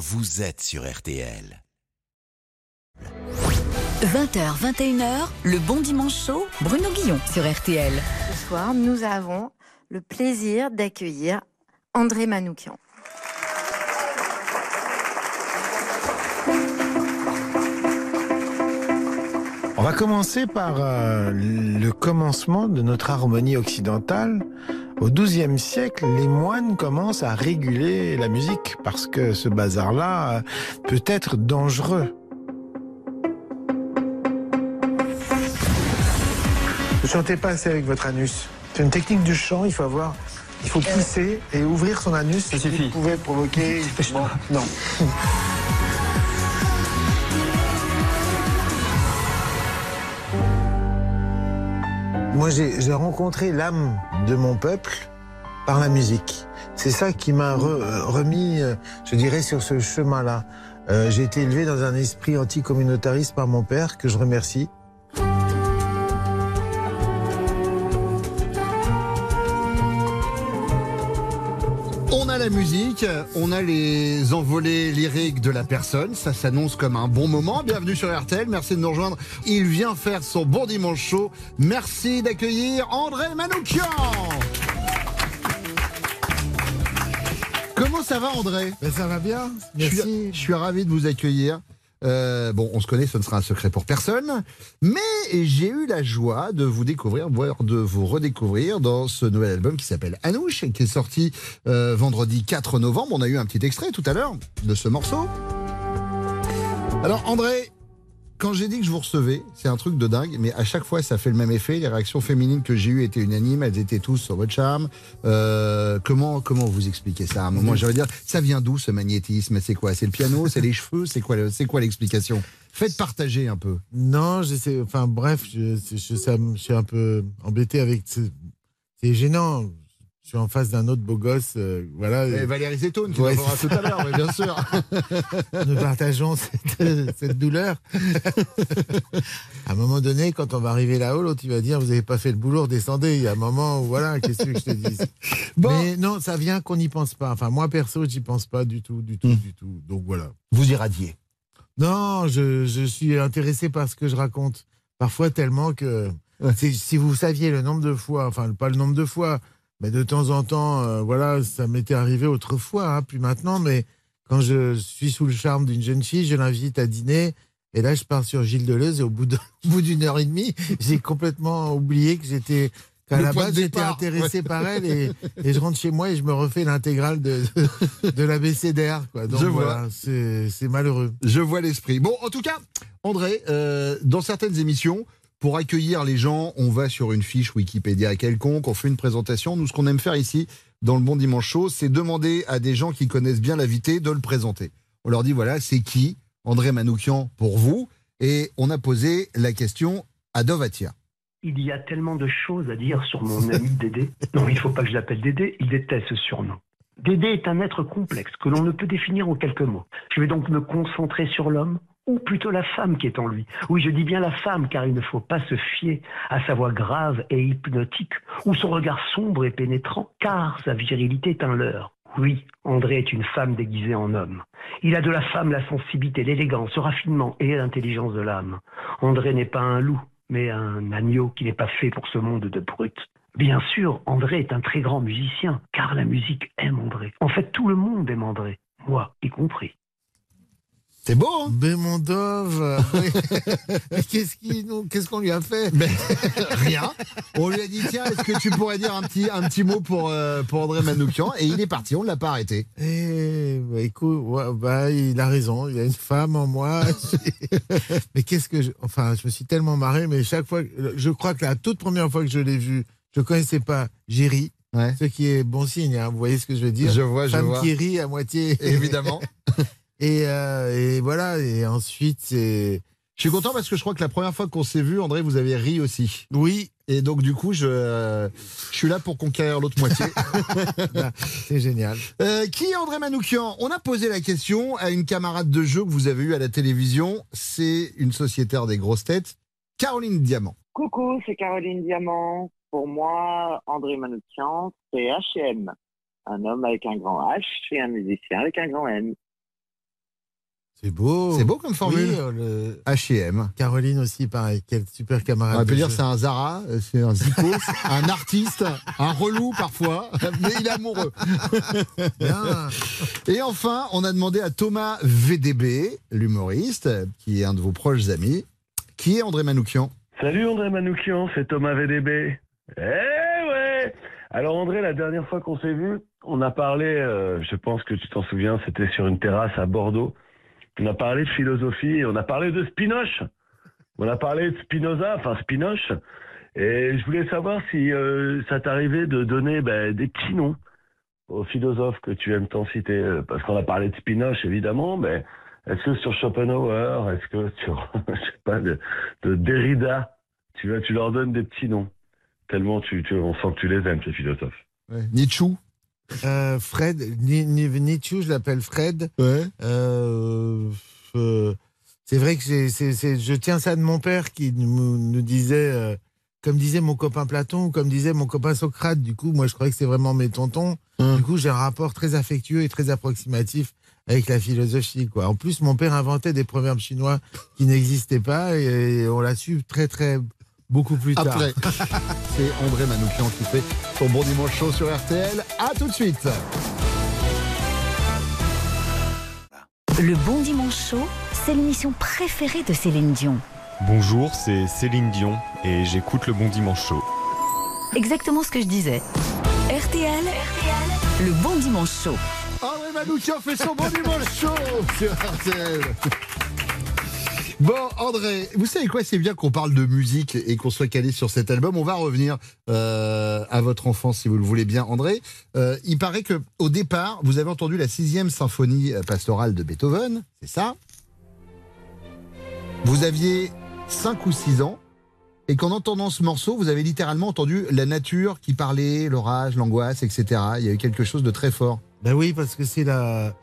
vous êtes sur RTL. 20h, 21h, le bon dimanche chaud, Bruno Guillon sur RTL. Ce soir, nous avons le plaisir d'accueillir André Manoukian. On va commencer par euh, le commencement de notre harmonie occidentale. Au XIIe siècle, les moines commencent à réguler la musique parce que ce bazar-là euh, peut être dangereux. Ne chantez pas assez avec votre anus. C'est une technique du chant, il faut avoir, il faut pousser et ouvrir son anus. Ça suffit. Vous pouvez provoquer. Bon, non. Moi, j'ai rencontré l'âme de mon peuple par la musique. C'est ça qui m'a re- euh, remis, euh, je dirais, sur ce chemin-là. Euh, j'ai été élevé dans un esprit anticommunautariste par mon père, que je remercie. Musique, on a les envolées lyriques de la personne, ça s'annonce comme un bon moment. Bienvenue sur RTL, merci de nous rejoindre. Il vient faire son bon dimanche chaud. Merci d'accueillir André Manoukian. Comment ça va André? Ben, ça va bien je suis, Merci. je suis ravi de vous accueillir. Euh, bon, on se connaît, ce ne sera un secret pour personne. Mais j'ai eu la joie de vous découvrir, voire de vous redécouvrir dans ce nouvel album qui s'appelle Anouche, qui est sorti euh, vendredi 4 novembre. On a eu un petit extrait tout à l'heure de ce morceau. Alors, André, quand j'ai dit que je vous recevais, c'est un truc de dingue, mais à chaque fois, ça fait le même effet. Les réactions féminines que j'ai eues étaient unanimes, elles étaient tous sur votre charme. Euh, comment, comment vous expliquez ça? À un moment J'allais dire, ça vient d'où ce magnétisme? C'est quoi? C'est le piano? C'est les cheveux? C'est quoi, c'est quoi l'explication? Faites partager un peu. Non, je sais. Enfin, bref, je, je, me- je suis un peu embêté avec. ce- C'est gênant. Je suis en face d'un autre beau gosse. euh, voilà. Et Valérie Zetoun, qui Ouais, en tout à l'heure, bien sûr. Nous partageons cette, cette douleur. à un moment donné, quand on va arriver là-haut, l'autre, il va dire Vous n'avez pas fait le boulot, descendez. Il y a un moment où, voilà, qu'est-ce que je te dis? Bon. Mais non, ça vient qu'on n'y pense pas. Enfin, moi, perso, j'y pense pas du tout, du tout, Hmm. du tout. Donc voilà. Vous irradiez? Non, je, je suis intéressé par ce que je raconte. Parfois tellement que Ouais. si vous saviez le nombre de fois, enfin pas le nombre de fois, mais de temps en temps, euh, voilà, ça m'était arrivé autrefois, hein, puis maintenant, mais quand je suis sous le charme d'une jeune fille, je l'invite à dîner. Et là, je pars sur Gilles Deleuze et au bout d'une heure et demie, j'ai complètement oublié que j'étais Le la base j'étais intéressé par elle et, et je rentre chez moi et je me refais l'intégrale de, de, de l'ABCDR. Donc Je voilà, c'est c'est malheureux. Je vois l'esprit. Bon, en tout cas, André, euh, dans certaines émissions, pour accueillir les gens, on va sur une fiche Wikipédia quelconque, on fait une présentation. Nous, ce qu'on aime faire ici, dans le Bon Dimanche Chaud, c'est demander à des gens qui connaissent bien l'invité de le présenter. On leur dit, voilà, c'est qui André Manoukian pour vous Et on a posé la question à Dovatia. Il y a tellement de choses à dire sur mon ami Dédé. Non, il ne faut pas que je l'appelle Dédé, il déteste ce surnom. Dédé est un être complexe que l'on ne peut définir en quelques mots. Je vais donc me concentrer sur l'homme, ou plutôt la femme qui est en lui. Oui, je dis bien la femme, car il ne faut pas se fier à sa voix grave et hypnotique, ou son regard sombre et pénétrant, car sa virilité est un leurre. Oui, André est une femme déguisée en homme. Il a de la femme la sensibilité, l'élégance, le raffinement et l'intelligence de l'âme. André n'est pas un loup, mais un agneau qui n'est pas fait pour ce monde de brutes. Bien sûr, André est un très grand musicien, car la musique aime André. En fait, tout le monde aime André, moi y compris. C'est beau, hein Mais mon Dove, euh, mais qu'est-ce qu'on lui a fait Ben, Rien. On lui a dit, tiens, est-ce que tu pourrais dire un petit, un petit mot pour, euh, pour André Manoukian Et il est parti, on ne l'a pas arrêté. Eh, bah, écoute, ouais, bah, il a raison, il y a une femme en moi. mais qu'est-ce que je, enfin, je me suis tellement marré, mais chaque fois, je crois que la toute première fois que je l'ai vu, je connaissais pas, j'ai ri, Ouais. ce qui est bon signe, hein, vous voyez ce que je veux dire Je vois, je Femme vois. qui rit à moitié. Évidemment. Et, euh, et voilà, et ensuite, c'est, Je suis content parce que je crois que la première fois qu'on s'est vu, André, vous avez ri aussi. oui, Et donc, du coup, je, euh, je suis là pour conquérir l'autre moitié. c'est génial. Euh, qui est André Manoukian? On a posé la question à une camarade de jeu que vous avez eue à la télévision. C'est une sociétaire des grosses têtes, Caroline Diamant. Coucou, c'est Caroline Diamant. Pour moi, André Manoukian, c'est H&M. Un homme avec un grand H et un musicien avec un grand M. C'est beau. C'est beau comme formule. Oui, le- H&M. Caroline aussi, pareil. Quel super camarade. On peut dire c'est un Zara, c'est un Zico, un artiste, un relou parfois, mais il est amoureux. Bien. Et enfin, on a demandé à Thomas VDB, l'humoriste, qui est un de vos proches amis, qui est André Manoukian? Salut André Manoukian, c'est Thomas VDB. Eh ouais Alors André, la dernière fois qu'on s'est vu, on a parlé, euh, je pense que tu t'en souviens, c'était sur une terrasse à Bordeaux. On a parlé de philosophie, on a parlé de Spinoche. On a parlé de Spinoza, enfin Spinoche. Et je voulais savoir si euh, ça t'arrivait de donner ben, des petits noms aux philosophes que tu aimes tant citer. euh, Parce qu'on a parlé de Spinoche, évidemment, mais est-ce que sur Schopenhauer, est-ce que sur, je sais pas, de, de Derrida, tu, tu leur donnes des petits noms Tellement tu, tu, on sent que tu les aimes, ces philosophes. Nietzsche. Euh, Fred, Ni- Ni- Nietzsche, je l'appelle Fred. Ouais. Euh, euh, c'est vrai que c'est- c'est- c'est- je tiens ça de mon père qui nous, nous disait, comme disait mon copain Platon, ou comme disait mon copain Socrate. Du coup, moi, je croyais que c'est vraiment mes tontons. Hum. Du coup, j'ai un rapport très affectueux et très approximatif avec la philosophie. Quoi. En plus, mon père inventait des proverbes chinois qui n'existaient pas et on l'a su très, très, beaucoup plus tard. Après, c'est André Manoukian qui fait son bon dimanche chaud sur RTL. À tout de suite. Le Bon Dimanche Show, c'est l'émission préférée de Céline Dion. Bonjour, c'est Céline Dion et j'écoute le Bon Dimanche Show. Exactement ce que je disais. RTL, le Bon Dimanche Show. André Manoukian fait son bon dimanche chaud sur RTL. Bon, André, vous savez quoi C'est bien qu'on parle de musique et qu'on soit calé sur cet album. On va revenir euh, à votre enfance, si vous le voulez bien, André. Euh, il paraît que au départ, vous avez entendu la sixième symphonie euh, pastorale de Beethoven, c'est ça? Vous aviez 5 ou 6 ans, et qu'en entendant ce morceau, vous avez littéralement entendu la nature qui parlait, l'orage, l'angoisse, etc. Il y a eu quelque chose de très fort. Ben oui, parce que c'est la.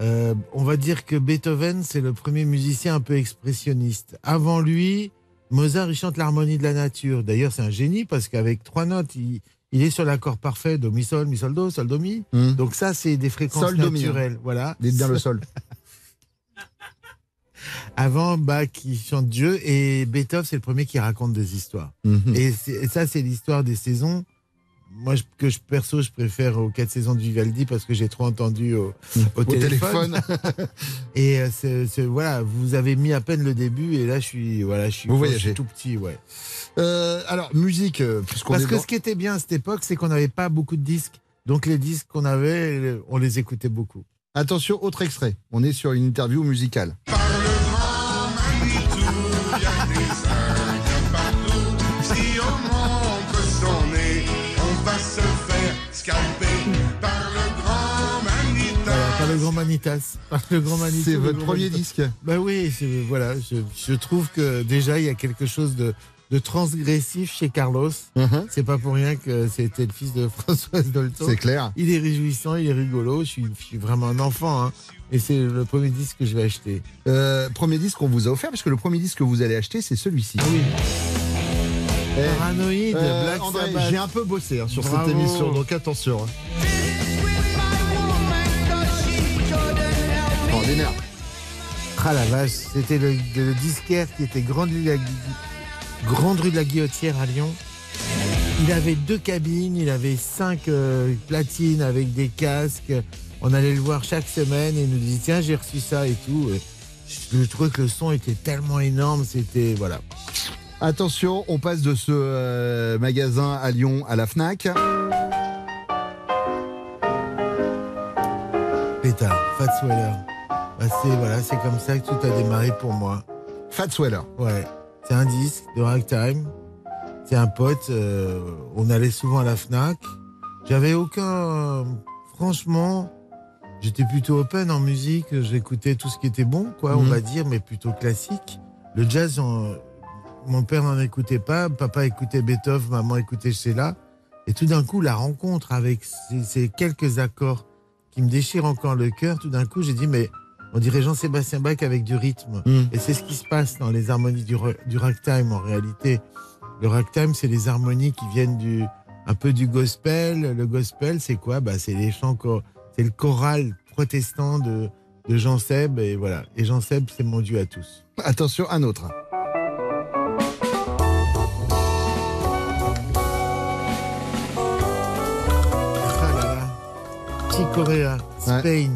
Euh, on va dire que Beethoven, c'est le premier musicien un peu expressionniste. Avant lui, Mozart, il chante l'harmonie de la nature. D'ailleurs, c'est un génie parce qu'avec trois notes, il, il est sur l'accord parfait do mi sol, mi sol do, sol do mi. Hmm. Donc ça, c'est des fréquences Sol, do, mi, hein. naturelles. Voilà. Dites bien le sol. Avant, Bach, il chante Dieu et Beethoven, c'est le premier qui raconte des histoires. Mhm. Et, et ça, c'est l'histoire des saisons. Moi, je- que je, perso, je préfère aux quatre saisons de Vivaldi parce que j'ai trop entendu au, au Au téléphone. téléphone. Et euh, voilà, vous avez mis à peine le début et là, je suis, voilà, je suis, Vous je suis voyagez. tout petit, ouais. Euh, alors, musique, euh, puisqu'on Parce est que dans- ce qui était bien à cette époque, c'est qu'on n'avait pas beaucoup de disques. Donc les disques qu'on avait, on les écoutait beaucoup. Attention, autre extrait. On est sur une interview musicale. Grand Manitas. Le grand Manitou, C'est votre premier Manitas. disque. Bah oui, voilà, je, je trouve que déjà il y a quelque chose de, de transgressif chez Carlos. Mhm. C'est pas pour rien que c'était le fils de Françoise Dolto. C'est clair. Il est réjouissant, il est rigolo. Je suis, je suis vraiment un enfant, hein. Et c'est le premier disque que je vais acheter. Euh, premier disque qu'on vous a offert, parce que le premier disque que vous allez acheter, c'est celui-ci. Ah oui. Eh, Paranoïde, euh, Black André, Sabbath. j'ai un peu bossé hein, sur Bravo. cette émission, donc attention. hein. Extraordinaire. Ah la vache, c'était le, le disquaire qui était Grande rue, de la, Gui- Grande rue de la Guillotière à Lyon. Il avait deux cabines, il avait cinq euh, platines avec des casques. On allait le voir chaque semaine et il nous disait tiens j'ai reçu ça et tout. Et Je trouvais que le son était tellement énorme, c'était voilà. Attention, on passe de ce euh, magasin à Lyon à la FNAC. Pétard, Fat Sweller. Bah, c'est voilà, c'est comme ça que tout a démarré pour moi. Fat Sweller. Ouais, c'est un disque de ragtime. C'est un pote. euh, on allait souvent à la Fnac. J'avais aucun. franchement, j'étais plutôt open en musique. J'écoutais tout ce qui était bon, quoi, on Mhm. va dire, mais plutôt classique. Le jazz, mon père n'en écoutait pas. Papa écoutait Beethoven, maman écoutait Sheila. Et tout d'un coup, la rencontre avec ces, ces quelques accords qui me déchirent encore le cœur, tout d'un coup, j'ai dit, mais on dirait Jean-Sébastien Bach avec du rythme. Mm. Et c'est ce qui se passe dans les harmonies du, ra- du ragtime en réalité. Le ragtime, c'est les harmonies qui viennent du un peu du gospel. Le gospel, c'est quoi? Bah, C'est les chants, c'est le choral protestant de, de Jean Seb et voilà. Et Jean Seb, c'est mon dieu à tous. Attention, un autre. Ah Ouais.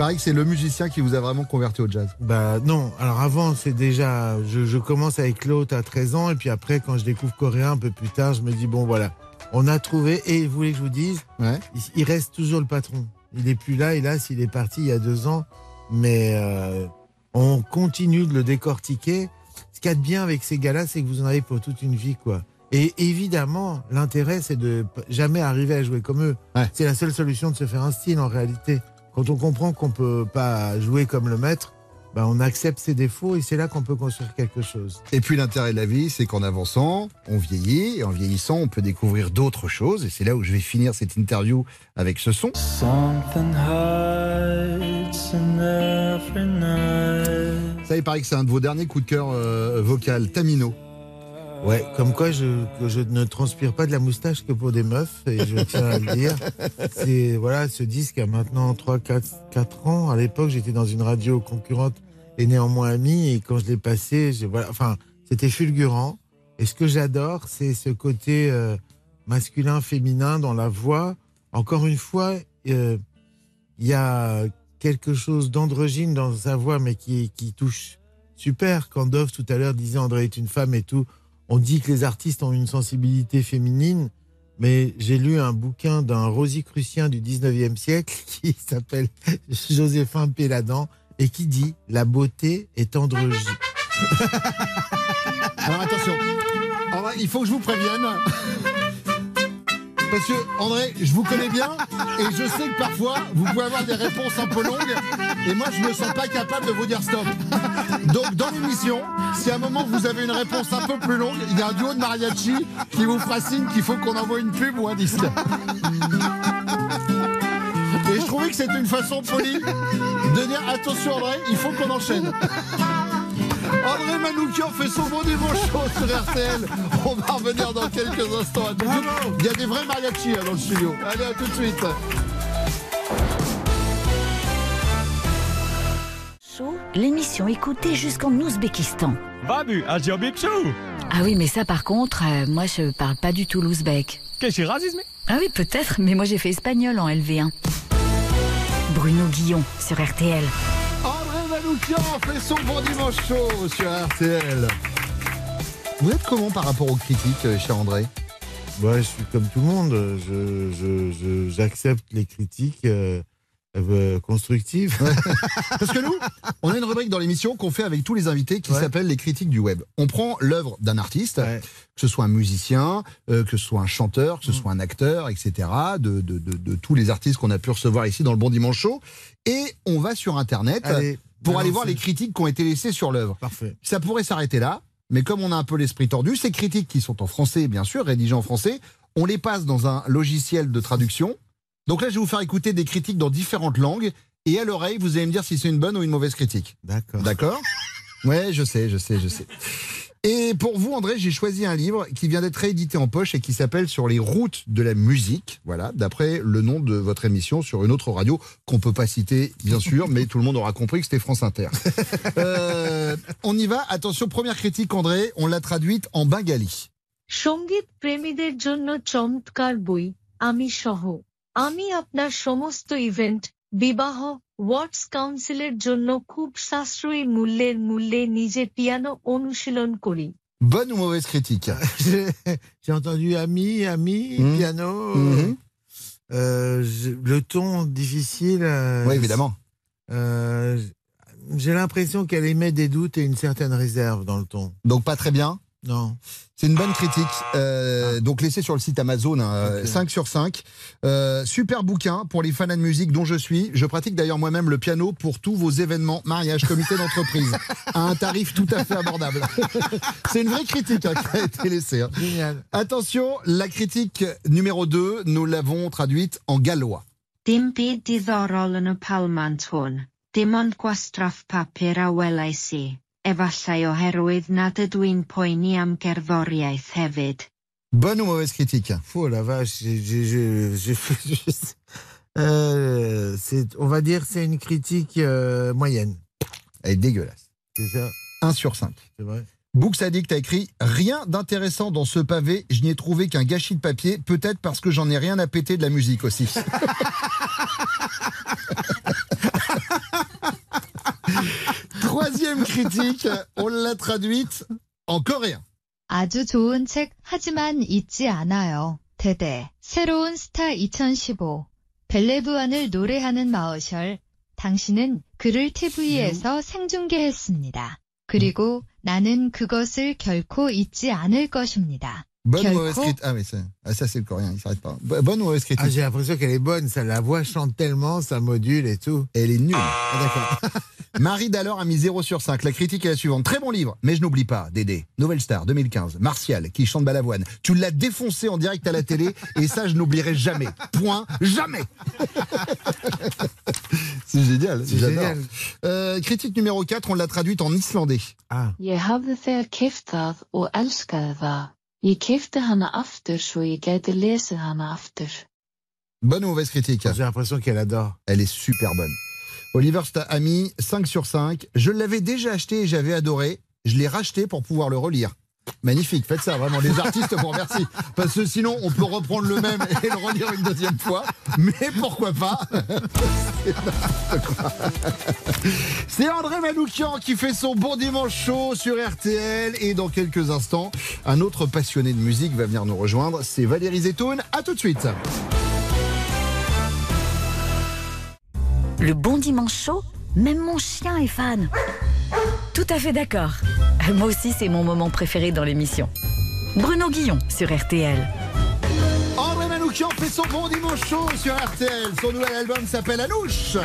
Pareil que c'est le musicien qui vous a vraiment converti au jazz. Bah non, alors avant c'est déjà, je, je commence avec l'autre à 13 ans et puis après quand je découvre coréen un peu plus tard, je me dis bon voilà, on a trouvé et vous voulez que je vous dise, Ouais. il, il reste toujours le patron. Il est plus là, hélas, il est parti il y a deux ans, mais euh, on continue de le décortiquer. Ce qu'il y a de bien avec ces gars-là, c'est que vous en avez pour toute une vie quoi. Et évidemment, l'intérêt c'est de jamais arriver à jouer comme eux. Ouais. C'est la seule solution de se faire un style en réalité. Quand on comprend qu'on peut pas jouer comme le maître, ben on accepte ses défauts et c'est là qu'on peut construire quelque chose. Et puis l'intérêt de la vie, c'est qu'en avançant, on vieillit, et en vieillissant, on peut découvrir d'autres choses. Et c'est là où je vais finir cette interview avec ce son. Something hurts in every night. Ça, il paraît que c'est un de vos derniers coups de cœur euh, vocal, Tamino. Ouais, comme quoi je, ne transpire pas de la moustache que pour des meufs, et je tiens à le dire. C'est, voilà, ce disque a maintenant 3, 4, 4 ans. À l'époque, j'étais dans une radio concurrente et néanmoins amie, et quand je l'ai passé, voilà, enfin, c'était fulgurant. Et ce que j'adore, c'est ce côté euh, masculin, féminin dans la voix. Encore une fois, euh, il y a quelque chose d'androgyne dans sa voix, mais qui, qui touche super. Quand Dove tout à l'heure disait André est une femme et tout, on dit que les artistes ont une sensibilité féminine, mais j'ai lu un bouquin d'un rosicrucien du 19e siècle qui s'appelle Joséphin Péladan et qui dit La beauté est androgyne. Alors attention, En vrai, il faut que je vous prévienne. Parce que, André, je vous connais bien et je sais que parfois, vous pouvez avoir des réponses un peu longues et moi, je me sens pas capable de vous dire stop. Donc, dans l'émission, si à un moment vous avez une réponse un peu plus longue, il y a un duo de mariachi qui vous fera signe qu'il faut qu'on envoie une pub ou un disque. Et je trouvais que c'était une façon polie de dire attention, André, il faut qu'on enchaîne. André Manoukian fait son bon dimanche chaud sur RTL. On va revenir dans quelques instants. À. Il y a des vrais mariachis hein, dans le studio. Allez, à tout de suite. L'émission écoutée jusqu'en Ouzbékistan. Babu. Ah oui, mais ça par contre, euh, moi je parle pas du tout l'ouzbek. Qu'est-ce que racisme? Ah oui, peut-être, mais moi j'ai fait espagnol en LV1. Bruno Guillon sur RTL. Manoukian fait bon dimanche chaud sur RTL. Vous êtes comment par rapport aux critiques, euh, cher André? Moi, je suis comme tout le monde. Je, je- j'accepte les critiques euh, euh, constructives. Parce que nous, on a une rubrique dans l'émission qu'on fait avec tous les invités qui Ouais. s'appelle les critiques du web. On prend l'œuvre d'un artiste, Ouais. que ce soit un musicien, euh, que ce soit un chanteur, que ce Mm. soit un acteur, etc., de, de- de- de tous les artistes qu'on a pu recevoir ici dans le Bon Dimanche Show, et on va sur Internet Allez, pour aller voir les critiques qui ont été laissées sur l'œuvre. Parfait. Ça pourrait s'arrêter là, mais comme on a un peu l'esprit tordu, ces critiques qui sont en français, bien sûr, rédigées en français, on les passe dans un logiciel de traduction. Donc là, je vais vous faire écouter des critiques dans différentes langues, et à l'oreille, vous allez me dire si c'est une bonne ou une mauvaise critique. D'accord. D'accord Ouais, je sais, je sais, je sais. Et pour vous, André, j'ai choisi un livre qui vient d'être réédité en poche et qui s'appelle Sur les routes de la musique. Voilà, d'après le nom de votre émission sur une autre radio qu'on peut pas citer, bien sûr, mais tout le monde aura compris que c'était France Inter. Euh, on y va. Attention, première critique, André. On l'a traduite en bengali. সঙ্গীত প্রেমীদের জন্য চমৎকার বই আমি সহ আমি আপনার সমস্ত ইভেন্ট বিবাহ ওয়ার্ডস কাউন্সিলের জন্য খুব সাশ্রয়ী মূল্যের মূল্যে নিজে পিয়ানো অনুশীলন করি Bonne ou mauvaise critique J'ai j'ai entendu ami, ami, Mhm. piano. Mhm. euh, je- le ton difficile. euh, Oui, évidemment. euh, j'ai l'impression qu'elle émet des doutes et une certaine réserve dans le ton. Donc pas très bien. non. C'est une bonne critique. Euh, Donc laissez sur le site Amazon, hein, euh, Ok. 5 sur 5. Euh, super bouquin pour les fans de musique dont je suis. Je pratique d'ailleurs moi-même le piano pour tous vos événements, mariage, comité d'entreprise, à un tarif tout à fait abordable. C'est une vraie critique hein, qui a été laissée. hein. Génial. Attention, la critique numéro 2, nous l'avons traduite en gallois. Dim byd diddorol yn y palmant hwn. Dim ond gwastraff papur a welais i. Efallai oherwydd nad ydw i'n poeni am gerddoriaeth hefyd. Bonne ou mauvaise critique Oh la vache, j'ai- fait- Euh, on va dire, c'est une critique euh, moyenne. Elle est dégueulasse. C'est ça. 1 sur 5. C'est vrai. Books Addict a écrit Rien d'intéressant dans ce pavé, je n'y ai trouvé qu'un gâchis de papier, peut-être parce que j'en ai rien à péter de la musique aussi. Troisième critique, on l'a traduite en coréen. 아주 좋은 책 하지만 잊지 않아요. 대대 새로운 스타 2015 벨레브완을 노래하는 마어셜 당신은 그를 TV에서 생중계했습니다. 그리고 나는 그것을 결코 잊지 않을 것입니다. Bonne ou mauvaise critique Ah, mais ah, ça, c'est le coréen, il s'arrête pas. Bo- Bonne ou mauvaise critique? Ah, j'ai l'impression qu'elle est bonne. Ça, la voix chante tellement, ça module et tout. Elle est nulle. Ah, d'accord. Marie Dallor a mis 0 sur 5. La critique est la suivante. Très bon livre, mais je n'oublie pas, Dédé. Nouvelle Star 2015. Martial, qui chante Balavoine. Tu l'as défoncé en direct à la télé, et ça, je n'oublierai jamais. Point. Jamais. C'est génial. C'est j'adore. génial. Euh, critique numéro 4, on l'a traduite en islandais. Ah. Ég keypti hana aftur svo ég gæti lesið hana aftur. Bonne ou mauvaise critique? J'ai l'impression qu'elle adore. Elle est super bonne. Oliver Sta a mis 5 sur 5. Je l'avais déjà acheté et j'avais adoré. Je l'ai racheté pour pouvoir le relire. Magnifique, faites ça, vraiment. Les artistes vous remercient. Parce que sinon, on peut reprendre le même et le relire une deuxième fois. Mais pourquoi pas? C'est André Manoukian qui fait son bon dimanche chaud sur RTL. Et dans quelques instants, un autre passionné de musique va venir nous rejoindre. C'est Valérie Zetoun. À tout de suite. Le bon dimanche chaud, même mon chien est fan. Tout à fait d'accord. Moi aussi, c'est mon moment préféré dans l'émission. Bruno Guillon sur RTL. André Manoukian fait son bon dimanche chaud sur RTL. Son nouvel album s'appelle Anouche.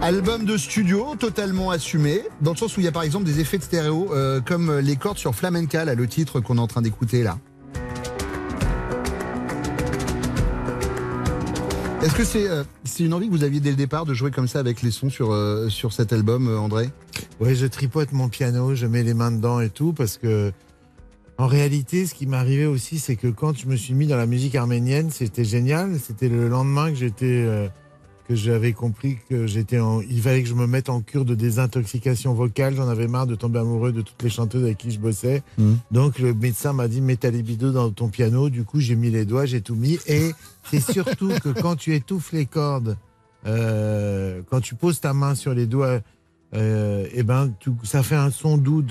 Album de studio totalement assumé, dans le sens où il y a par exemple des effets de stéréo, euh, comme les cordes sur Flamenca, là, le titre qu'on est en train d'écouter là. Est-ce que c'est euh, c'est une envie que vous aviez dès le départ de jouer comme ça avec les sons sur, euh, sur cet album, euh, André? Ouais, je tripote mon piano, je mets les mains dedans et tout, parce que en réalité, ce qui arrivé aussi, c'est que quand je me suis mis dans la musique arménienne, c'était génial. C'était le lendemain que j'étais, que j'avais compris que j'étais, en... il fallait que je me mette en cure de désintoxication vocale. J'en avais marre de tomber amoureux de toutes les chanteuses avec qui je bossais. Mhm. Donc le médecin m'a dit mets ta libido dans ton piano. Du coup, j'ai mis les doigts, j'ai tout mis. Et c'est surtout que quand tu étouffes les cordes, euh, quand tu poses ta main sur les doigts, euh, eh ben, ça fait un son d'oud.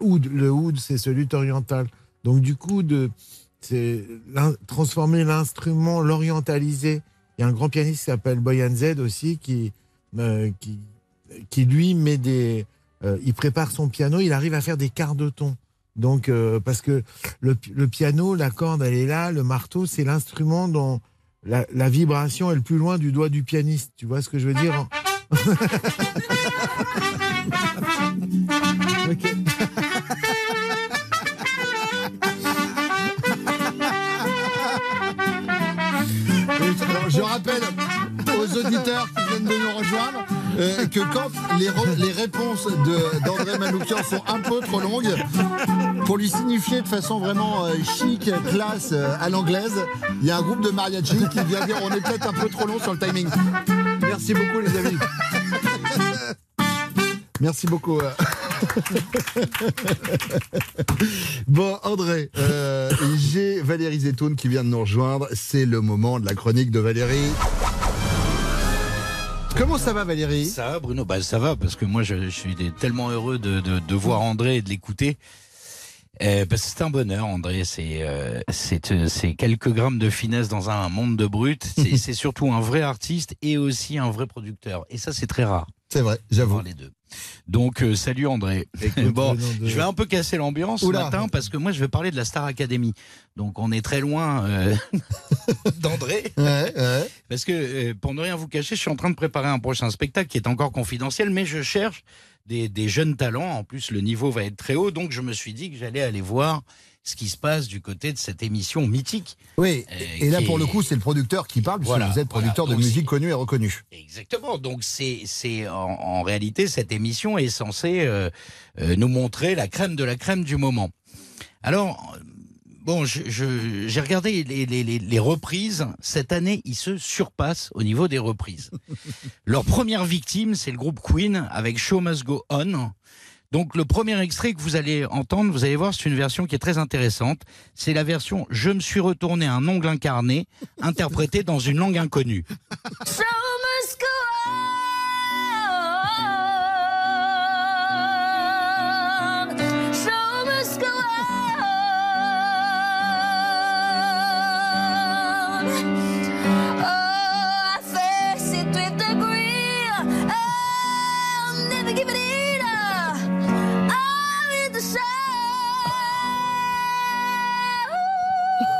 Oud, le oud, c'est ce luth oriental. Donc du coup, de, c'est transformer l'instrument, l'orientaliser. Il y a un grand pianiste qui s'appelle Boyan Z aussi, qui, euh, qui, qui lui met des, euh, il prépare son piano, il arrive à faire des quarts de ton. Donc euh, parce que le, le piano, la corde, elle est là, le marteau, c'est l'instrument dont la, la vibration est le plus loin du doigt du pianiste. Tu vois ce que je veux dire Ok. euh, que quand les, réponses d'André Manoukian sont un peu trop longues, pour lui signifier de façon vraiment euh, chic, classe, euh, à l'anglaise, il y a un groupe de mariachi qui vient dire on est peut-être un peu trop long sur le timing. Merci beaucoup les amis. Merci beaucoup. Bon, André, j'ai Valérie Zetoun qui vient de nous rejoindre. C'est le moment de la chronique de Valérie. Comment ça va, Valérie? Ça va, Bruno bah, Ça va, parce que moi, je, je suis tellement heureux de, de, de voir André et de l'écouter. Euh, parce que c'est un bonheur, André. C'est euh, euh, quelques grammes de finesse dans un monde de brut. C'est c'est surtout un vrai artiste et aussi un vrai producteur. Et ça, c'est très rare. C'est vrai, j'avoue. les deux. Donc, euh, salut André. bon, je vais un peu casser l'ambiance ce matin parce que moi, je vais parler de la Star Academy. Donc, on est très loin euh, d'André. Parce que, euh, pour ne rien vous cacher, je suis en train de préparer un prochain spectacle qui est encore confidentiel, mais je cherche des, des jeunes talents. En plus, le niveau va être très haut. Donc, je me suis dit que j'allais aller voir ce qui se passe du côté de cette émission mythique. Oui, Euh, et là pour le coup, c'est le producteur qui parle, puisque Voilà, vous êtes producteur voilà. de musique connu et reconnu. Exactement. Donc c'est en, en réalité cette émission est censée euh, euh, nous montrer la crème de la crème du moment. Alors bon, je- je- j'ai regardé les, les- les- les reprises. Cette année, ils se surpassent au niveau des reprises. Leur première victime, c'est le groupe Queen avec Show Must Go On. Donc le premier extrait que vous allez entendre, vous allez voir, c'est une version qui est très intéressante. C'est la version Je me suis retourné un ongle incarné, interprétée dans une langue inconnue.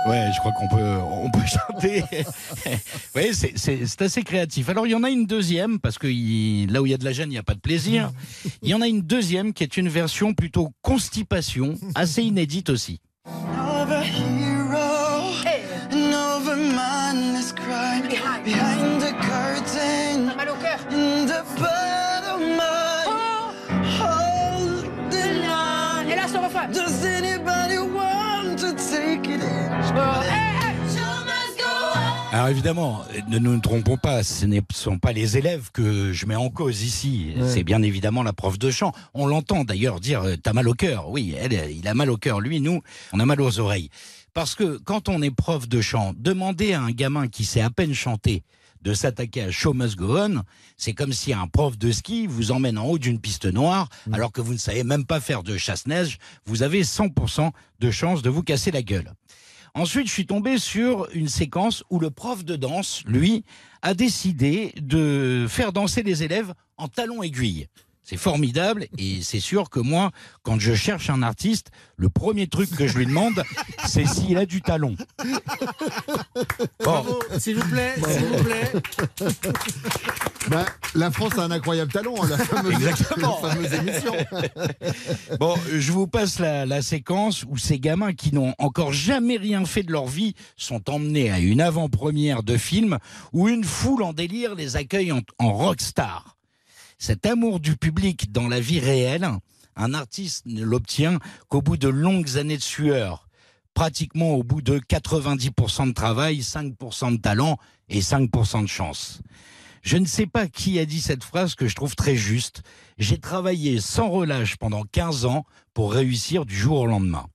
Ouais, je crois qu'on peut, on peut chanter. ouais, c'est- assez créatif. Alors, il y en a une deuxième, parce que il- là où il y a de la gêne, il n'y a pas de plaisir. Il y en a une deuxième qui est une version plutôt constipation, assez inédite aussi. Alors évidemment, ne nous trompons pas, ce ne sont pas les élèves que je mets en cause ici. Ouais. C'est bien évidemment la prof de chant. On l'entend d'ailleurs dire euh, t'as mal au cœur. Oui, elle, il a mal au cœur. Lui, nous, on a mal aux oreilles. Parce que quand on est prof de chant, demander à un gamin qui sait à peine chanter de s'attaquer à Show Must Go On, c'est comme si un prof de ski vous emmène en haut d'une piste noire alors que vous ne savez même pas faire de chasse-neige. Vous avez 100% de chance de vous casser la gueule. Ensuite, je suis tombé sur une séquence où le prof de danse, lui, a décidé de faire danser les élèves en talons aiguilles. C'est formidable et c'est sûr que moi, quand je cherche un artiste, le premier truc que je lui demande, c'est s'il a du talon. S'il vous plaît, s'il vous plaît. Bah, la France a un incroyable talent, hein, la fameuse, Exactement. la fameuse émission. Bon, je vous passe la, la séquence où ces gamins qui n'ont encore jamais rien fait de leur vie sont emmenés à une avant-première de film où une foule en délire les accueille en, en rockstar. Cet amour du public dans la vie réelle, un artiste ne l'obtient qu'au bout de longues années de sueur, pratiquement au bout de 90% de travail, 5% de talent et 5% de chance. Je ne sais pas qui a dit cette phrase que je trouve très juste. J'ai travaillé sans relâche pendant 15 ans pour réussir du jour au lendemain.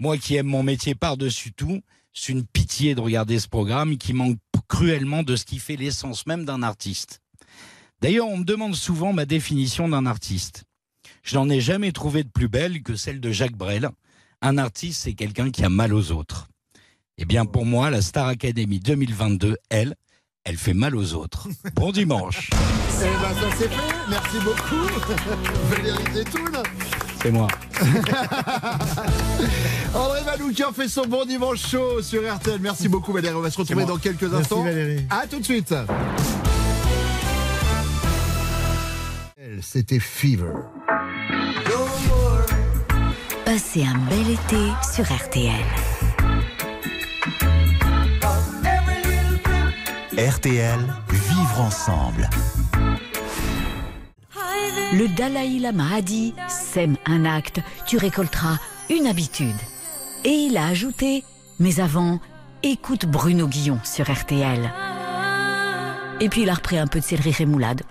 Moi qui aime mon métier par-dessus tout, c'est une pitié de regarder ce programme qui manque cruellement de ce qui fait l'essence même d'un artiste. D'ailleurs, on me demande souvent ma définition d'un artiste. Je n'en ai jamais trouvé de plus belle que celle de Jacques Brel. Un artiste, c'est quelqu'un qui a mal aux autres. Eh bien, pour moi, la Star Academy 2022, elle, elle fait mal aux autres. Bon dimanche. Eh ben, ça c'est fait. Merci beaucoup, Valérie Zetoun. C'est moi. André Manoukian fait son bon dimanche chaud sur RTL. Merci beaucoup, Valérie. On va se retrouver dans quelques Merci, instants. Valérie. À tout de suite. C'était Fever. Passez un bel été sur RTL. RTL, vivre ensemble. Le Dalai Lama a dit Sème un acte, tu récolteras une habitude. Et il a ajouté Mais avant, écoute Bruno Guillon sur RTL. Et puis il a repris un peu de céleri rémoulade.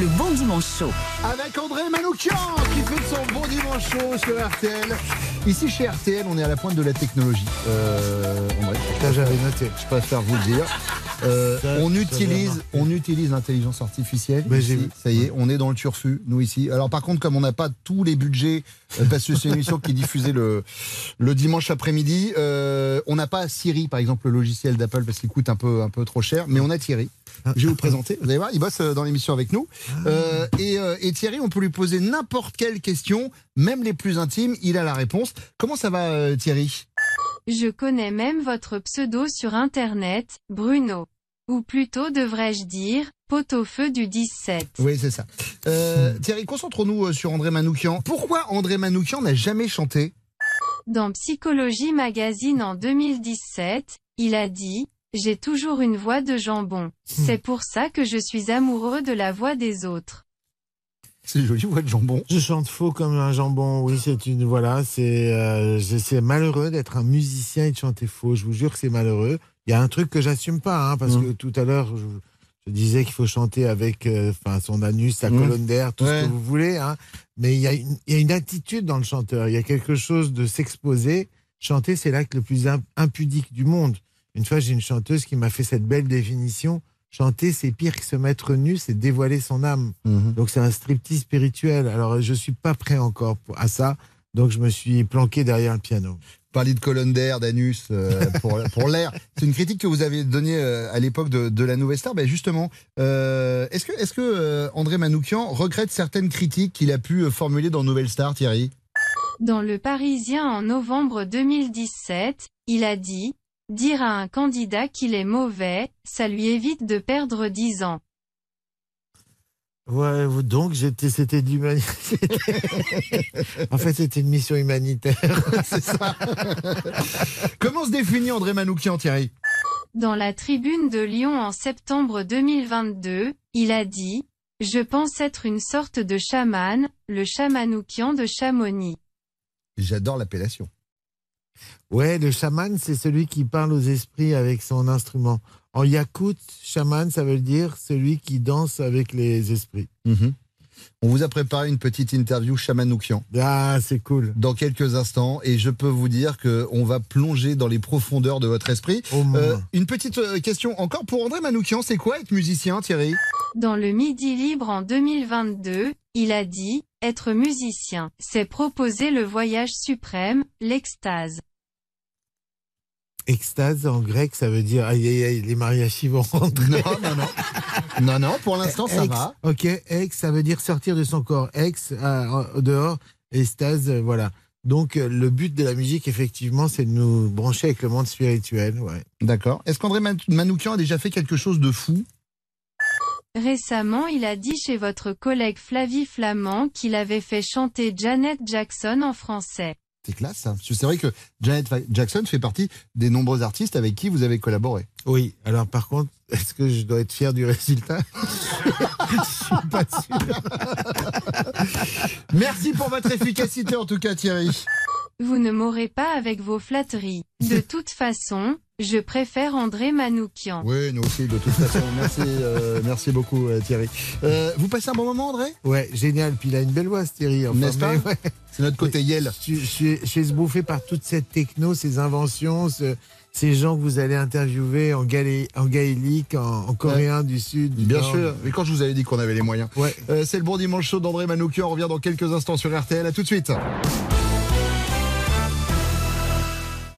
Le bon dimanche chaud. Avec André Manoukian qui fait son bon dimanche chaud sur RTL. Ici chez RTL, on est à la pointe de la technologie. Euh, André, Ça, j'avais noté. je préfère vous le dire. Euh, Ça, on utilise, on utilise l'intelligence artificielle. Mais ici. j'ai vu. Ça y est, on est dans le turfu, nous ici. Alors par contre, comme on n'a pas tous les budgets, euh, parce que c'est une émission qui est diffusée le, le dimanche après-midi, euh, on n'a pas Siri, par exemple, le logiciel d'Apple, parce qu'il coûte un peu, un peu trop cher, mais on a Thierry. Je vais vous présenter. Vous allez voir, il bosse euh, dans l'émission avec nous. Euh, et, euh, et Thierry, on peut lui poser n'importe quelle question, même les plus intimes, il a la réponse. Comment ça va, euh, Thierry? Je connais même votre pseudo sur internet, Bruno. Ou plutôt devrais-je dire, pot-au-feu du 17. Oui, c'est ça. Euh, Thierry, concentrons-nous euh, sur André Manoukian. Pourquoi André Manoukian n'a jamais chanté? Dans Psychologie Magazine en 2017, il a dit J'ai toujours une voix de jambon. C'est pour ça que je suis amoureux de la voix des autres. C'est joli, voix de jambon. Je chante faux comme un jambon. Oui, c'est une voilà, c'est euh, c'est malheureux d'être un musicien et de chanter faux. Je vous jure que c'est malheureux. Il y a un truc que j'assume pas, hein, parce Mm. que tout à l'heure je, je disais qu'il faut chanter avec, euh, enfin, son anus, sa Mm. colonne d'air, tout Ouais. ce que vous voulez, hein. Mais il y a une, il y a une attitude dans le chanteur. Il y a quelque chose de s'exposer. Chanter, c'est l'acte le plus im- impudique du monde. Une fois, j'ai une chanteuse qui m'a fait cette belle définition. Chanter, c'est pire que se mettre nu, c'est dévoiler son âme. Mhm. Donc c'est un striptease spirituel. Alors je suis pas prêt encore à ça, donc je me suis planqué derrière le piano. Parler de colonne d'air, d'anus euh, pour, pour l'air. C'est une critique que vous avez donnée euh, à l'époque de, de la Nouvelle Star. Ben justement, euh, est-ce que, est-ce que euh, André Manoukian regrette certaines critiques qu'il a pu formuler dans Nouvelle Star, Thierry? Dans Le Parisien en novembre 2017, il a dit « Dire à un candidat qu'il est mauvais, ça lui évite de perdre 10 ans. Ouais, vous- donc j'étais, c'était de l'humanité. en fait, c'était une mission humanitaire. C'est ça. Comment se définit André Manoukian, Thierry » Dans la tribune de Lyon en septembre 2022, il a dit « Je pense être une sorte de chaman, le chamanoukian de Chamonix. J'adore l'appellation. Ouais, le chaman, c'est celui qui parle aux esprits avec son instrument. En yakout, chaman, ça veut dire celui qui danse avec les esprits. Mhm. On vous a préparé une petite interview chamanoukian. Ah, c'est cool. Dans quelques instants, et je peux vous dire que on va plonger dans les profondeurs de votre esprit. Oh, Euh, une petite euh, question encore pour André Manoukian, c'est quoi être musicien, Thierry » Dans le Midi Libre en 2022, il a dit « Être musicien, c'est proposer le voyage suprême, l'extase. Extase en grec, ça veut dire aïe aïe aïe, les mariachis vont rentrer. Non, non, non. Non, non, pour l'instant, ça Ex, va. Ok, ex, ça veut dire sortir de son corps. Ex, euh, au dehors, extase, euh, voilà. Donc, euh, le but de la musique, effectivement, c'est de nous brancher avec le monde spirituel. Ouais. D'accord. Est-ce qu'André Man- Manoukian a déjà fait quelque chose de fou? Récemment il a dit chez votre collègue Flavie Flamand qu'il avait fait chanter Janet Jackson en français. C'est classe, que C'est vrai que Janet Jackson fait partie des nombreux artistes avec qui vous avez collaboré. Oui, alors par contre, est-ce que je dois être fier du résultat? Je suis pas sûr. Merci pour votre efficacité, en tout cas, Thierry. Vous ne m'aurez pas avec vos flatteries. De toute façon, je préfère André Manoukian. Oui, nous aussi, de toute façon. Merci, euh, merci beaucoup, euh, Thierry. Euh, vous passez un bon moment, André? Ouais, génial. Puis il a une belle voix, ce Thierry. Enfin, N'est-ce pas? ouais. C'est notre côté Yel. Je, je suis- je suis esbouffé par toute cette techno, ces inventions, ce- ces gens que vous allez interviewer en, galé- en gaélique, en, en coréen du Sud. du Bien Nord. sûr. Mais quand je vous avais dit qu'on avait les moyens. Ouais. Euh, c'est le bon dimanche chaud d'André Manoukian. On revient dans quelques instants sur RTL. À tout de suite.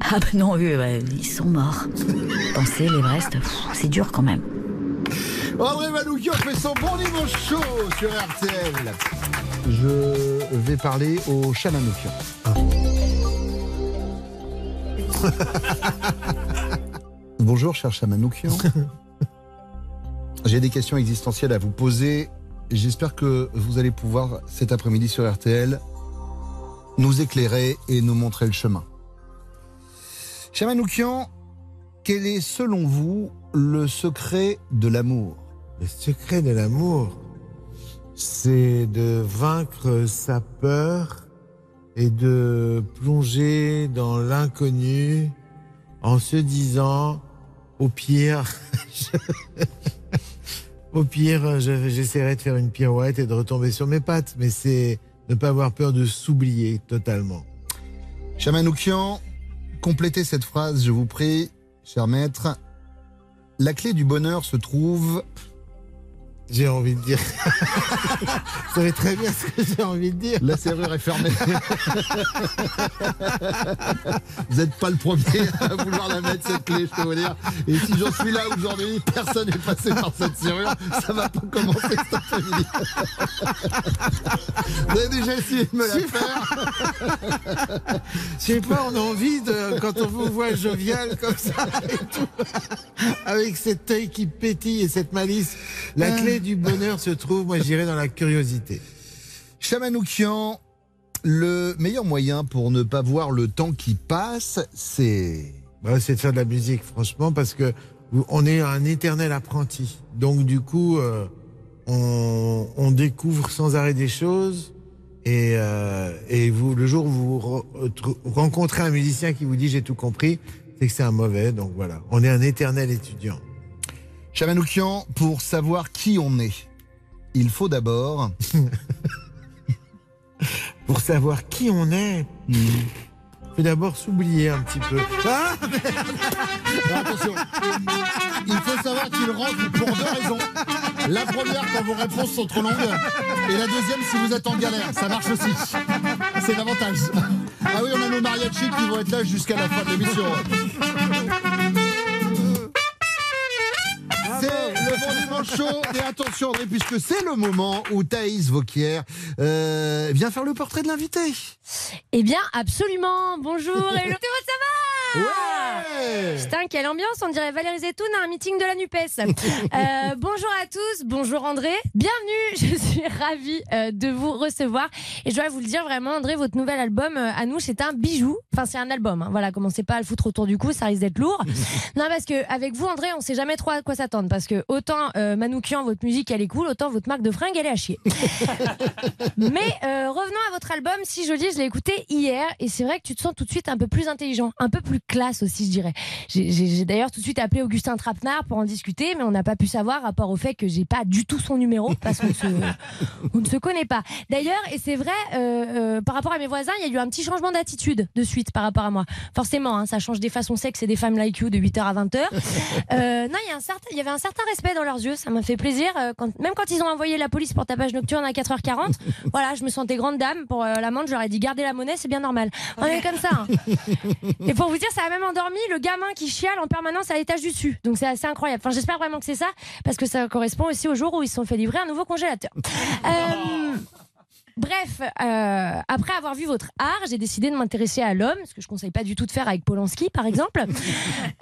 Ah ben non, eux, ouais, ils sont morts. Penser l'Everest, c'est dur quand même. André Manoukian fait son bon dimanche chaud sur RTL. Je vais parler au Chamanoukian. Bonjour, cher Chamanoukian. J'ai des questions existentielles à vous poser. J'espère que vous allez pouvoir, cet après-midi sur RTL, nous éclairer et nous montrer le chemin. Chamanoukian, quel est selon vous le secret de l'amour? Le secret de l'amour, c'est de vaincre sa peur et de plonger dans l'inconnu en se disant, au pire, je- au pire, je- j'essaierai de faire une pirouette et de retomber sur mes pattes, mais c'est ne pas avoir peur de s'oublier totalement. Chamanoukian, complétez cette phrase, je vous prie, cher maître. La clé du bonheur se trouve J'ai envie de dire. Vous savez très bien ce que j'ai envie de dire. La serrure est fermée. vous n'êtes pas le premier à vouloir la mettre, cette clé, je peux vous dire. Et si j'en suis là aujourd'hui, personne n'est passé par cette serrure, ça va pas commencer cet après-midi. Vous avez déjà essayé de me la faire Je sais pas, on a envie de, quand on vous voit jovial comme ça et tout, avec cet œil qui pétille et cette malice, la clé du bonheur se trouve, moi j'irais dans la curiosité. Chamanoukian, le meilleur moyen pour ne pas voir le temps qui passe, c'est. Bah, c'est de faire de la musique, franchement, parce que on est un éternel apprenti. Donc du coup, euh, on, découvre sans arrêt des choses. Et, euh, le jour où vous re- re- rencontrez un musicien qui vous dit j'ai tout compris, c'est que c'est un mauvais. Donc voilà, on est un éternel étudiant. Chamanoukian, pour savoir qui on est, il faut d'abord. pour savoir qui on est, il faut d'abord s'oublier un petit peu. Ah attention, il faut savoir qu'il rentre pour deux raisons. La première, quand vos réponses sont trop longues. Et la deuxième, si vous êtes en galère. Ça marche aussi. C'est l'avantage. Ah oui, on a nos mariachis qui vont être là jusqu'à la fin de l'émission. Et attention, André, puisque c'est le moment où Thaïs Vauquier euh, vient faire le portrait de l'invité. Eh bien, absolument. Bonjour. Et le ça va Ouais Putain, quelle ambiance. On dirait Valérie Zetoun à un meeting de la NUPES. Euh, bonjour à tous. Bonjour André. Bienvenue. Je suis ravie euh, de vous recevoir. Et je dois vous le dire vraiment, André, votre nouvel album, euh, à nous, c'est un bijou. Enfin, c'est un album. hein. Voilà, commencez pas à le foutre autour du cou. Ça risque d'être lourd. non, parce que avec vous, André, on sait jamais trop à quoi s'attendre. Parce que autant Manoukian, votre musique, elle est cool, autant votre marque de fringues, elle est à chier. Mais revenons à votre album, Si Joli, je l'ai écouté hier et c'est vrai que tu te sens tout de suite un peu plus intelligent, un peu plus classe aussi, je dirais. J'ai- d'ailleurs tout de suite appelé Augustin Trapenard pour en discuter, mais on n'a pas pu savoir, rapport au fait que j'ai pas du tout son numéro parce qu'on ne ne se connaît pas. D'ailleurs, et c'est vrai, euh, euh, par rapport à mes voisins, il y a eu un petit changement d'attitude de suite par rapport à moi. Forcément, hein, ça change des façons sexes et des femmes like you de 8h à 20h. Euh, non, il y, a un certain, il y avait un certain respect dans leurs yeux, ça m'a fait plaisir. quand, même quand ils ont envoyé la police pour tapage nocturne à 4h40, voilà, je me sentais grande dame. Pour l'amende, je leur ai dit gardez la monnaie, c'est bien normal. On est comme ça. hein. Et pour vous dire, ça a même endormi le gamin qui chiale en permanence à l'étage du dessus. Donc c'est assez incroyable. Enfin, j'espère vraiment que c'est ça, parce que ça correspond aussi au jour où ils se sont fait livrer un nouveau congélateur. Euh, Bref, euh, après avoir vu votre art, j'ai décidé de m'intéresser à l'homme, ce que je conseille pas du tout de faire avec Polanski, par exemple.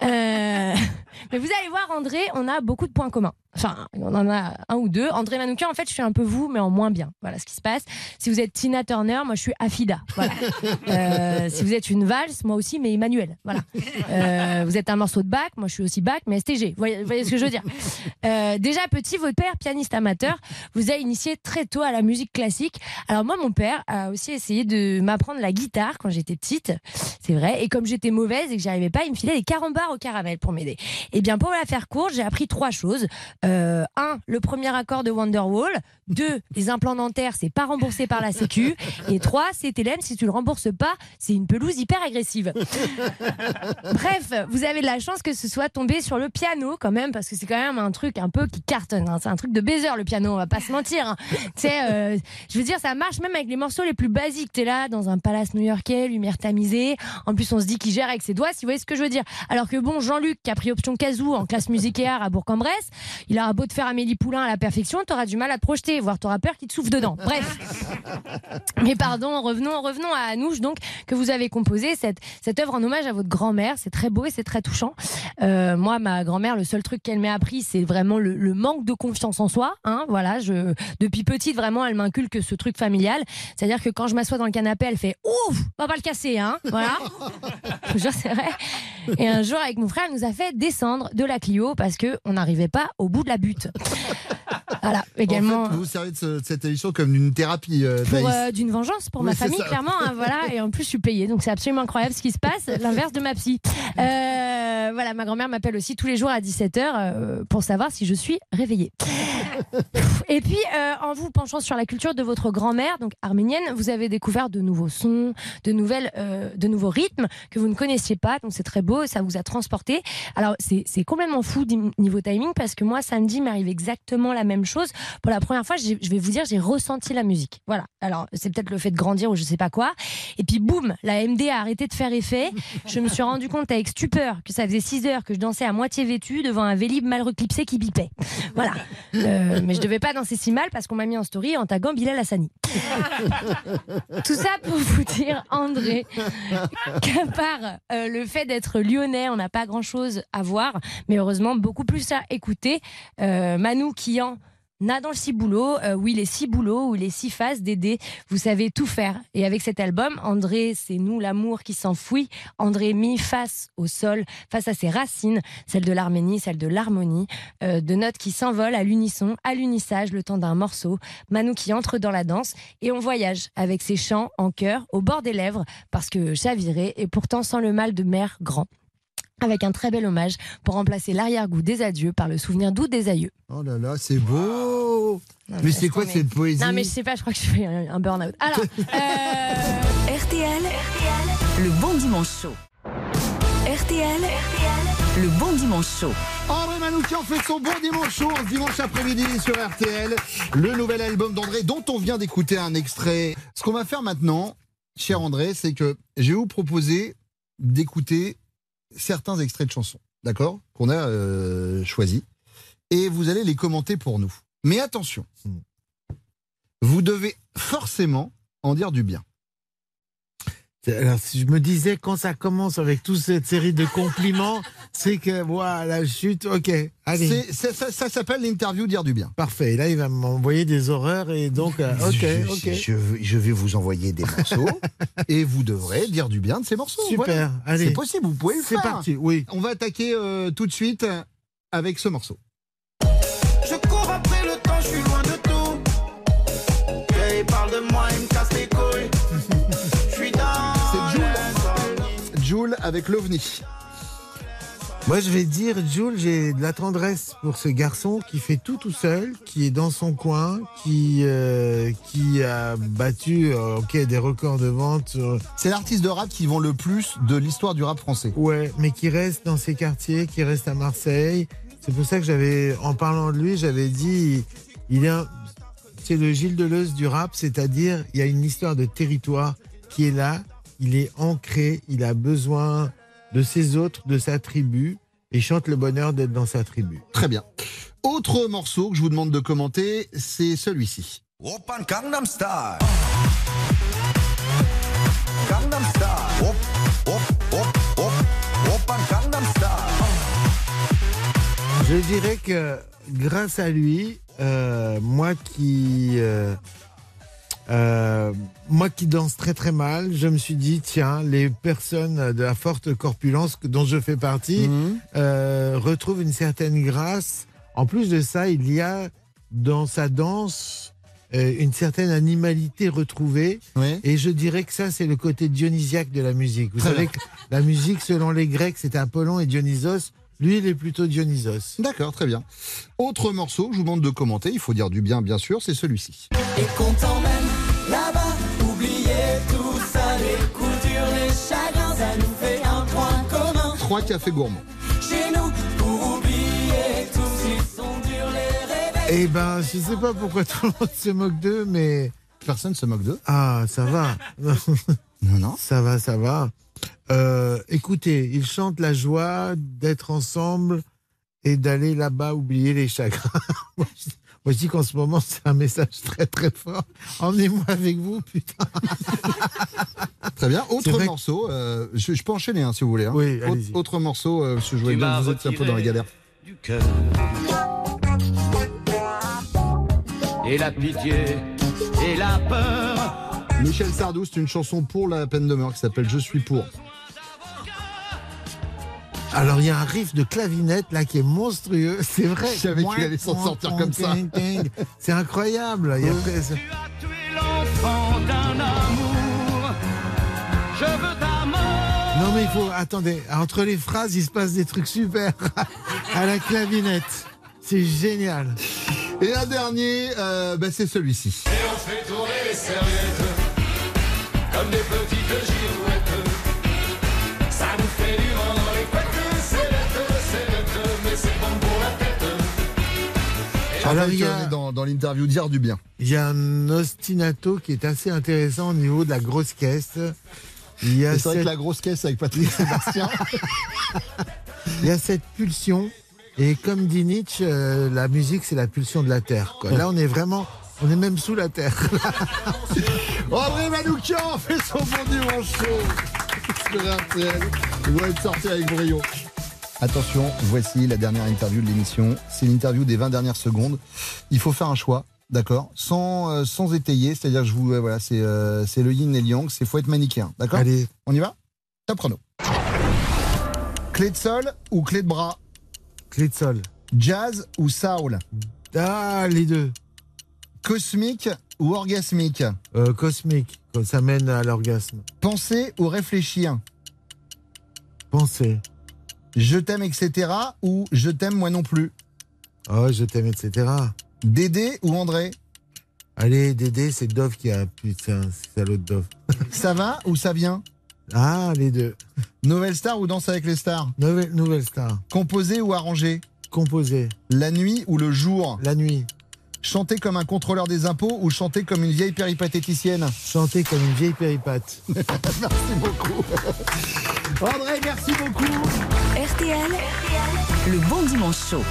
Euh, mais vous allez voir, André, on a beaucoup de points communs. Enfin, on en a un ou deux. André Manoukian, en fait, je suis un peu vous, mais en moins bien. Voilà ce qui se passe. Si vous êtes Tina Turner, moi, je suis Afida. Voilà. Euh, si vous êtes une valse, moi aussi, mais Emmanuel. Voilà. Euh, vous êtes un morceau de bac, moi, je suis aussi bac, mais STG. Vous voyez, vous voyez ce que je veux dire Euh, Déjà petit, votre père, pianiste amateur, vous a initié très tôt à la musique classique. Alors moi, mon père a aussi essayé de m'apprendre la guitare quand j'étais petite, c'est vrai. Et comme j'étais mauvaise et que j'arrivais pas, il me filait des carambars au caramel pour m'aider. Et bien pour la faire courte, j'ai appris trois choses. Euh, un, le premier accord de Wonderwall. Deux, les implants dentaires, c'est pas remboursé par la Sécu. Et trois, c'est LM, si tu le rembourses pas, c'est une pelouse hyper agressive. Bref, vous avez de la chance que ce soit tombé sur le piano quand même, parce que c'est quand même un truc un peu qui cartonne. hein. C'est un truc de baiser le piano, on va pas se mentir. hein. Euh, je veux dire, ça marche même avec les morceaux les plus basiques. T'es là dans un palace new-yorkais, lumière tamisée. En plus, on se dit qu'il gère avec ses doigts, si vous voyez ce que je veux dire. Alors que bon, Jean-Luc, qui a pris option casou en classe musique et art à Bourg-en-Bresse, il aura beau te faire Amélie Poulain à la perfection, t'auras du mal à te projeter, voire t'auras peur qu'il te souffle dedans. Bref. Mais pardon, revenons, revenons à Anouche, donc, que vous avez composé cette, cette œuvre en hommage à votre grand-mère. C'est très beau et c'est très touchant. Euh, moi, ma grand-mère, le seul truc qu'elle m'a appris, c'est vraiment le, le manque de confiance en soi. Hein, voilà, je, depuis petite, vraiment, elle m'inculque ce truc familial. C'est-à-dire que quand je m'assois dans le canapé, elle fait Ouf, on va pas le casser, hein. Voilà. Je c'est vrai. Et un jour, avec mon frère, elle nous a fait descendre de la Clio parce que on n'arrivait pas au bout de la butte. Voilà, également. En fait, vous vous servez de, ce- de cette émission comme d'une thérapie, euh, pour euh, d'une vengeance pour Oui, ma famille clairement hein, voilà et en plus je suis payée donc c'est absolument incroyable ce qui se passe l'inverse de ma psy Euh, voilà, ma grand-mère m'appelle aussi tous les jours à 17h pour savoir si je suis réveillée. Et puis, euh, en vous penchant sur la culture de votre grand-mère, donc arménienne, vous avez découvert de nouveaux sons, de, nouvelles, euh, de nouveaux rythmes que vous ne connaissiez pas. Donc, c'est très beau, ça vous a transporté. Alors, c'est complètement fou niveau timing parce que moi, samedi, m'arrive exactement la même chose. Pour la première fois, je vais vous dire, j'ai ressenti la musique. Voilà. Alors, c'est peut-être le fait de grandir ou je sais pas quoi. Et puis, boum, la MD a arrêté de faire effet. Je me suis rendu compte avec stupeur que ça faisait 6 heures que je dansais à moitié vêtue devant un vélib mal reclipsé qui bipait. Voilà. Euh, mais je devais pas danser si mal parce qu'on m'a mis en story en taguant Bilal Hassani. Tout ça pour vous dire, André, qu'à part euh, le fait d'être lyonnais, on n'a pas grand chose à voir, mais heureusement beaucoup plus à écouter. Euh, Manu Kian n'a dans le ciboulot, euh, où il est ciboulot, où il est six faces, Dédé, vous savez tout faire. Et avec cet album, André, c'est nous l'amour qui s'enfouit. André mis face au sol, face à ses racines, celles de l'Arménie, celles de l'harmonie, euh, de notes qui s'envolent à l'unisson, à l'unissage, le temps d'un morceau. Manu qui entre dans la danse et on voyage avec ses chants en chœur au bord des lèvres parce que chaviré et pourtant sans le mal de mère grand. Avec un très bel hommage pour remplacer l'arrière-goût des adieux par le souvenir doux des aïeux. Oh là là, c'est beau Non, Mais c'est quoi cette poésie Non mais je sais pas, je crois que je fais un burn-out. Alors, euh, RTL, le bon dimanche chaud. RTL, le bon dimanche chaud. André Manoukian fait son bon dimanche chaud en dimanche après-midi sur RTL. Le nouvel album d'André dont on vient d'écouter un extrait. Ce qu'on va faire maintenant, cher André, c'est que je vais vous proposer d'écouter certains extraits de chansons, d'accord Qu'on a euh, choisis. Et vous allez les commenter pour nous. Mais attention, vous devez forcément en dire du bien. Alors, si je me disais, quand ça commence avec toute cette série de compliments, c'est que, voilà, la chute, ok, allez. C'est- ça ça- ça s'appelle l'interview dire du bien. Parfait. Et là, il va m'envoyer des horreurs et donc, euh, ok, je, ok. je- je vais vous envoyer des morceaux et vous devrez dire du bien de ces morceaux. Super, Voilà. allez. C'est possible, vous pouvez le C'est faire. parti, oui. On va attaquer euh, tout de suite avec ce morceau. Avec l'OVNI. Moi, je vais dire, Jules, j'ai de la tendresse pour ce garçon qui fait tout tout seul, qui est dans son coin, qui, euh, qui a battu euh, ok, des records de vente. euh, C'est l'artiste de rap qui vend le plus de l'histoire du rap français. Ouais, mais qui reste dans ses quartiers, qui reste à Marseille. C'est pour ça que j'avais, en parlant de lui, j'avais dit, il est c'est le Gilles Deleuze du rap, c'est-à-dire, il y a une histoire de territoire qui est là, il est ancré, il a besoin de ses autres, de sa tribu, et chante le bonheur d'être dans sa tribu. Très bien. Autre morceau que je vous demande de commenter, c'est celui-ci. Open Gangnam Style. Gangnam Style. Op, op, op, op. Open Gangnam Style. Je dirais que grâce à lui, euh, moi qui euh, euh, moi qui danse très très mal, je me suis dit tiens les personnes de la forte corpulence dont je fais partie euh, retrouvent une certaine grâce. En plus de ça, il y a dans sa danse euh, une certaine animalité retrouvée. Et je dirais que ça, c'est le côté dionysiaque de la musique. Vous savez que la musique, selon les Grecs, c'était Apollon et Dionysos. Lui, il est plutôt Dionysos. D'accord, très bien. Autre morceau que je vous demande de commenter, il faut dire du bien bien sûr, c'est celui-ci. Et qu'on t'emmène là-bas, oubliez tout ça, les coups durs, les chagrins, ça nous fait un point commun. Trois cafés gourmands. Chez nous, pour oublier tout, s'ils sont durs les réveils. Eh ben, je sais pas pourquoi tout le monde se moque d'eux, mais. Personne se moque d'eux. Ah, ça va. non, non. Ça va, ça va. Euh, écoutez, ils chantent la joie d'être ensemble et d'aller là-bas oublier les chagrins. Moi, je- moi, je dis qu'en ce moment, c'est un message très très fort. Emmenez-moi avec vous, putain. Très bien. Autre morceau, euh, je, je peux enchaîner hein, si vous voulez. hein. Oui, Autre- allez-y. autre, morceau, euh, parce que je bien vous êtes un peu dans la galère. du cœur. Et la pitié et la peur. Michel Sardou, c'est une chanson pour la peine de mort qui s'appelle Je suis pour. Alors, il y a un riff de clavinette là qui est monstrueux. C'est vrai. Je savais qu'il allait s'en sortir comme ça. C'est incroyable. Il y a presque- L'enfant d'un amour. Je veux ta mort. Non mais il faut attendez, entre les phrases, il se passe des trucs super à la clavinette. C'est génial. Et un dernier, euh, bah, c'est celui-ci. Et on fait tourner les serviettes comme des petites girouettes. Ça nous fait du vent dans les couettes. C'est bête, c'est bête, mais c'est bon pour la tête. Alors, il y a- dans, dans l'interview dire du bien. Il y a un ostinato qui est assez intéressant au niveau de la grosse caisse. Il y a C'est vrai cette- que la grosse caisse avec Patrick Sébastien. Il y a cette pulsion. Et comme dit Nietzsche, euh, la musique, c'est la pulsion de la terre. quoi. Là, on est vraiment, on est même sous la terre. André Manoukian fait son bon dimanche chaud. Il doit être sorti avec brio. Attention, voici la dernière interview de l'émission. C'est l'interview des 20 dernières secondes. Il faut faire un choix, d'accord? Sans, euh, sans étayer, c'est-à-dire que je vous. euh, voilà, c'est euh, c'est le yin et le yang, c'est faut être manichéen, d'accord? Allez. On y va? Top chrono. Clé de sol ou clé de bras? Clé de sol. Jazz ou soul? Ah, les deux. Cosmique ou orgasmique Euh, cosmique, quand ça mène à l'orgasme. Penser ou réfléchir Penser. Je t'aime, etc. ou je t'aime moi non plus Oh, je t'aime, etc. Dédé ou André Allez, Dédé, c'est Dove qui a. Putain, c'est l'autre Dove. Ça va ou ça vient Ah, les deux. Nouvelle star ou danse avec les stars Nouvelle, nouvelle star. Composer ou arranger Composer. La nuit ou le jour La nuit. Chanter comme un contrôleur des impôts ou chanter comme une vieille péripatéticienne Chanter comme une vieille péripate. Merci beaucoup. André, merci beaucoup. RTL, le bon dimanche chaud.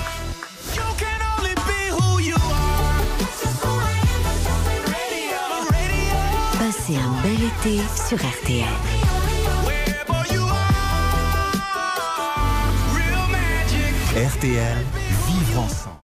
Passez un bel été sur RTL. RTL, vivre ensemble.